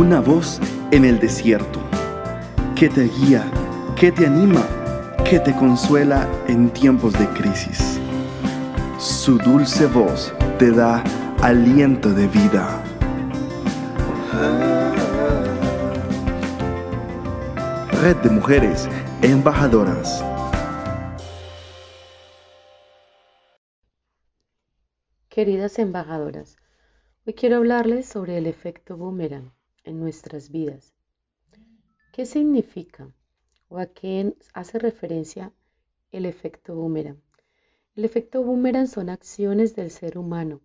Una voz en el desierto que te guía, que te anima, que te consuela en tiempos de crisis. Su dulce voz te da aliento de vida. Red de Mujeres Embajadoras. Queridas embajadoras, hoy quiero hablarles sobre el efecto boomerang en nuestras vidas. ¿Qué significa o a qué hace referencia el efecto boomerang? El efecto boomerang son acciones del ser humano.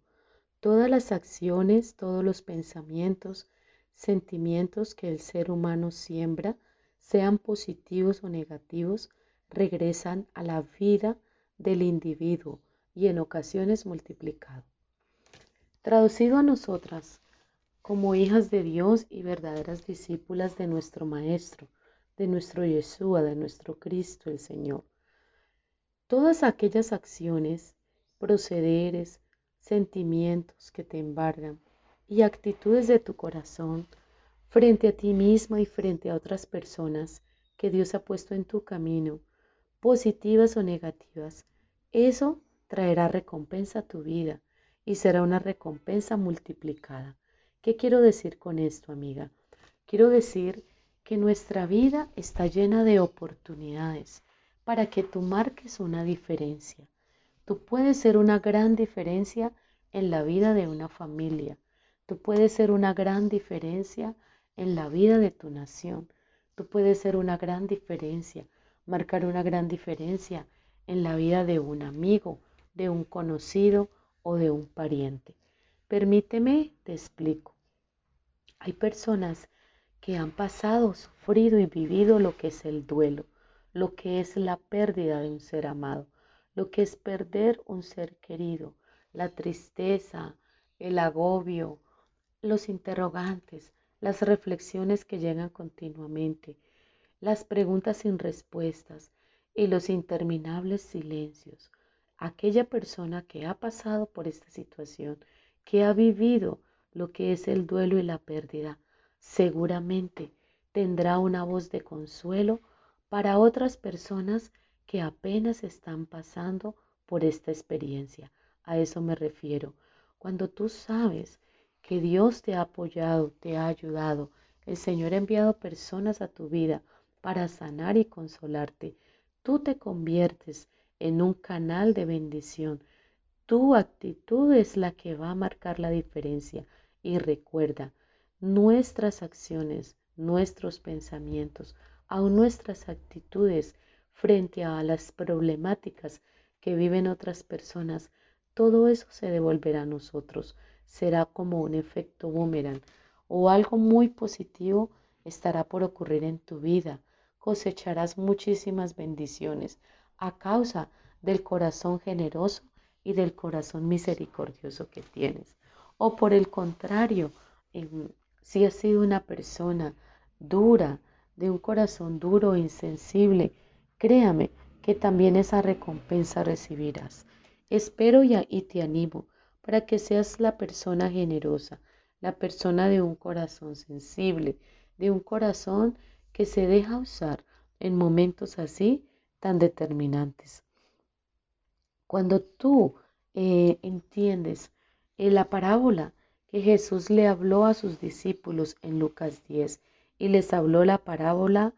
Todas las acciones, todos los pensamientos, sentimientos que el ser humano siembra, sean positivos o negativos, regresan a la vida del individuo y en ocasiones multiplicado. Traducido a nosotras como hijas de Dios y verdaderas discípulas de nuestro Maestro, de nuestro Yeshua, de nuestro Cristo el Señor. Todas aquellas acciones, procederes, sentimientos que te embargan y actitudes de tu corazón frente a ti misma y frente a otras personas que Dios ha puesto en tu camino, positivas o negativas, eso traerá recompensa a tu vida y será una recompensa multiplicada. ¿Qué quiero decir con esto, amiga? Quiero decir que nuestra vida está llena de oportunidades para que tú marques una diferencia. Tú puedes ser una gran diferencia en la vida de una familia. Tú puedes ser una gran diferencia en la vida de tu nación. Tú puedes ser una gran diferencia, marcar una gran diferencia en la vida de un amigo, de un conocido o de un pariente. Permíteme, te explico. Hay personas que han pasado, sufrido y vivido lo que es el duelo, lo que es la pérdida de un ser amado, lo que es perder un ser querido, la tristeza, el agobio, los interrogantes, las reflexiones que llegan continuamente, las preguntas sin respuestas y los interminables silencios. Aquella persona que ha pasado por esta situación, que ha vivido lo que es el duelo y la pérdida, seguramente tendrá una voz de consuelo para otras personas que apenas están pasando por esta experiencia. A eso me refiero. Cuando tú sabes que Dios te ha apoyado, te ha ayudado, el Señor ha enviado personas a tu vida para sanar y consolarte, tú te conviertes en un canal de bendición. Tu actitud es la que va a marcar la diferencia. Y recuerda, nuestras acciones, nuestros pensamientos, aun nuestras actitudes frente a las problemáticas que viven otras personas, todo eso se devolverá a nosotros. Será como un efecto boomerang o algo muy positivo estará por ocurrir en tu vida. Cosecharás muchísimas bendiciones a causa del corazón generoso y del corazón misericordioso que tienes. O por el contrario, si has sido una persona dura, de un corazón duro e insensible, créame que también esa recompensa recibirás. Espero y, te animo para que seas la persona generosa, la persona de un corazón sensible, de un corazón que se deja usar en momentos así tan determinantes. Cuando tú eh, entiendes eh, la parábola que Jesús le habló a sus discípulos en Lucas 10 y les habló la parábola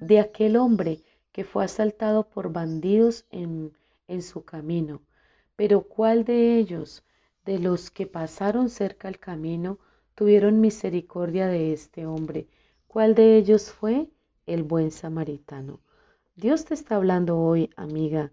de aquel hombre que fue asaltado por bandidos en, en su camino. Pero ¿cuál de ellos, de los que pasaron cerca al camino, tuvieron misericordia de este hombre? ¿Cuál de ellos fue? el buen samaritano. Dios te está hablando hoy, amiga.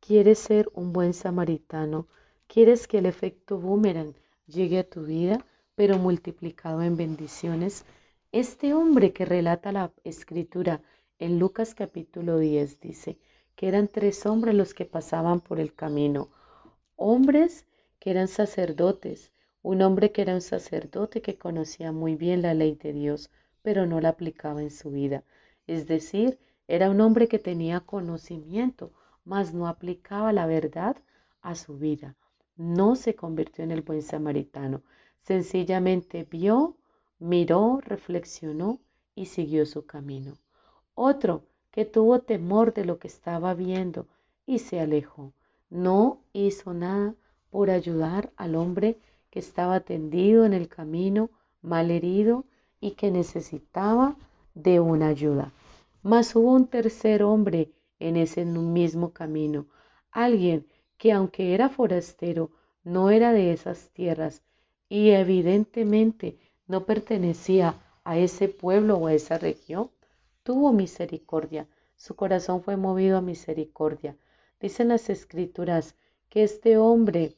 ¿Quieres ser un buen samaritano? ¿Quieres que el efecto boomerang llegue a tu vida, pero multiplicado en bendiciones? Este hombre que relata la escritura en Lucas capítulo 10 dice que eran tres hombres los que pasaban por el camino. Hombres que eran sacerdotes, un hombre que era un sacerdote que conocía muy bien la ley de Dios, pero no la aplicaba en su vida es decir, era un hombre que tenía conocimiento, mas no aplicaba la verdad a su vida. No se convirtió en el buen samaritano. Sencillamente vio miró, reflexionó y siguió su camino. Otro que tuvo temor de lo que estaba viendo y se alejó. No hizo nada por ayudar al hombre que estaba tendido en el camino, mal herido y que necesitaba de una ayuda. Mas hubo un tercer hombre en ese mismo camino, alguien que aunque era forastero, no era de esas tierras y evidentemente no pertenecía a ese pueblo o a esa región, tuvo misericordia. Su corazón fue movido a misericordia. Dicen las escrituras que este hombre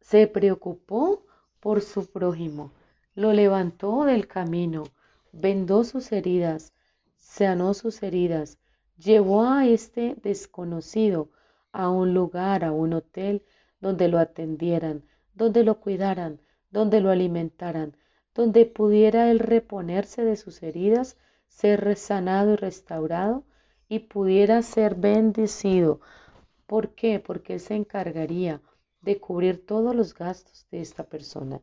se preocupó por su prójimo, lo levantó del camino, vendó sus heridas, sanó sus heridas, llevó a este desconocido a un lugar, a un hotel, donde lo atendieran, donde lo cuidaran, donde lo alimentaran, donde pudiera él reponerse de sus heridas, ser sanado y restaurado y pudiera ser bendecido. ¿Por qué? Porque él se encargaría de cubrir todos los gastos de esta persona.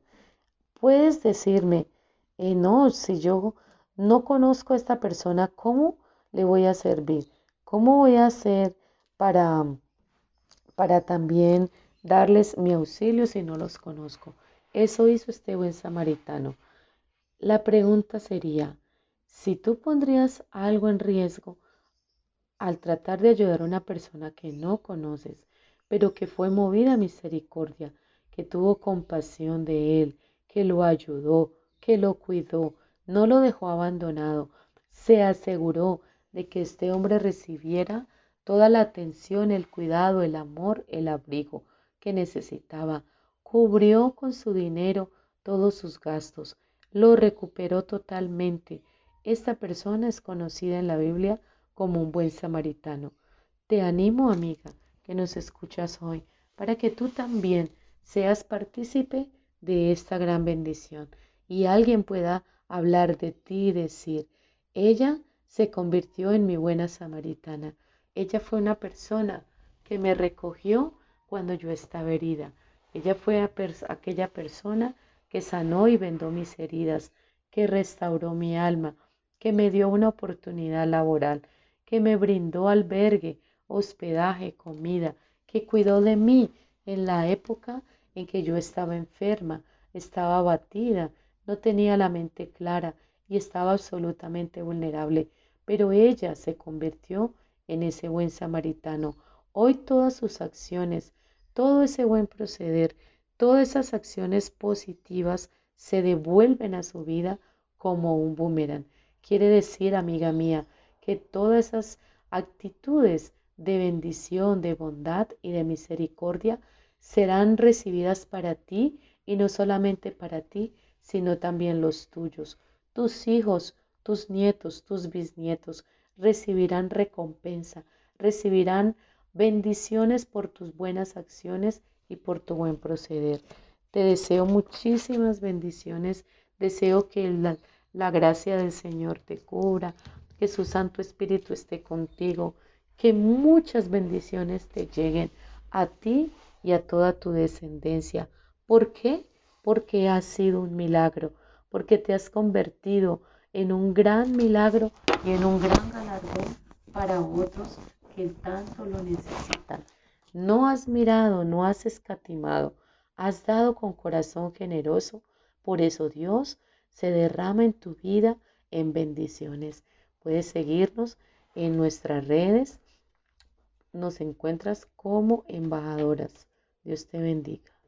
Puedes decirme, eh, no, si yo no conozco a esta persona, ¿cómo le voy a servir? ¿Cómo voy a hacer para, para también darles mi auxilio si no los conozco? Eso hizo este buen samaritano. La pregunta sería, si tú pondrías algo en riesgo al tratar de ayudar a una persona que no conoces, pero que fue movida a misericordia, que tuvo compasión de él, que lo ayudó, que lo cuidó, no lo dejó abandonado, se aseguró de que este hombre recibiera toda la atención, el cuidado, el amor, el abrigo que necesitaba cubrió con su dinero todos sus gastos, lo recuperó totalmente. Esta persona es conocida en la Biblia como un buen samaritano. Te animo, amiga, que nos escuchas hoy, para que tú también seas partícipe de esta gran bendición y alguien pueda hablar de ti y decir, ella se convirtió en mi buena samaritana. Ella fue una persona que me recogió cuando yo estaba herida. Ella fue aquella persona que sanó y vendó mis heridas, que restauró mi alma, que me dio una oportunidad laboral, que me brindó albergue, hospedaje, comida, que cuidó de mí en la época en que yo estaba enferma, estaba abatida, no tenía la mente clara y estaba absolutamente vulnerable. Pero ella se convirtió en ese buen samaritano. Hoy todas sus acciones, todo ese buen proceder, todas esas acciones positivas se devuelven a su vida como un boomerang. Quiere decir, amiga mía, que todas esas actitudes de bendición, de bondad y de misericordia serán recibidas para ti y no solamente para ti, sino también los tuyos. Tus hijos, tus nietos, tus bisnietos recibirán recompensa, recibirán bendiciones por tus buenas acciones y por tu buen proceder. Te deseo muchísimas bendiciones. Deseo que la, la gracia del Señor te cubra, que su Santo Espíritu esté contigo, que muchas bendiciones te lleguen a ti y a toda tu descendencia. ¿Por qué? Porque has sido un milagro, porque te has convertido en un gran milagro y en un gran galardón para otros que tanto lo necesitan. No has mirado, no has escatimado, has dado con corazón generoso. Por eso Dios se derrama en tu vida en bendiciones. Puedes seguirnos en nuestras redes. Nos encuentras como embajadoras. Dios te bendiga.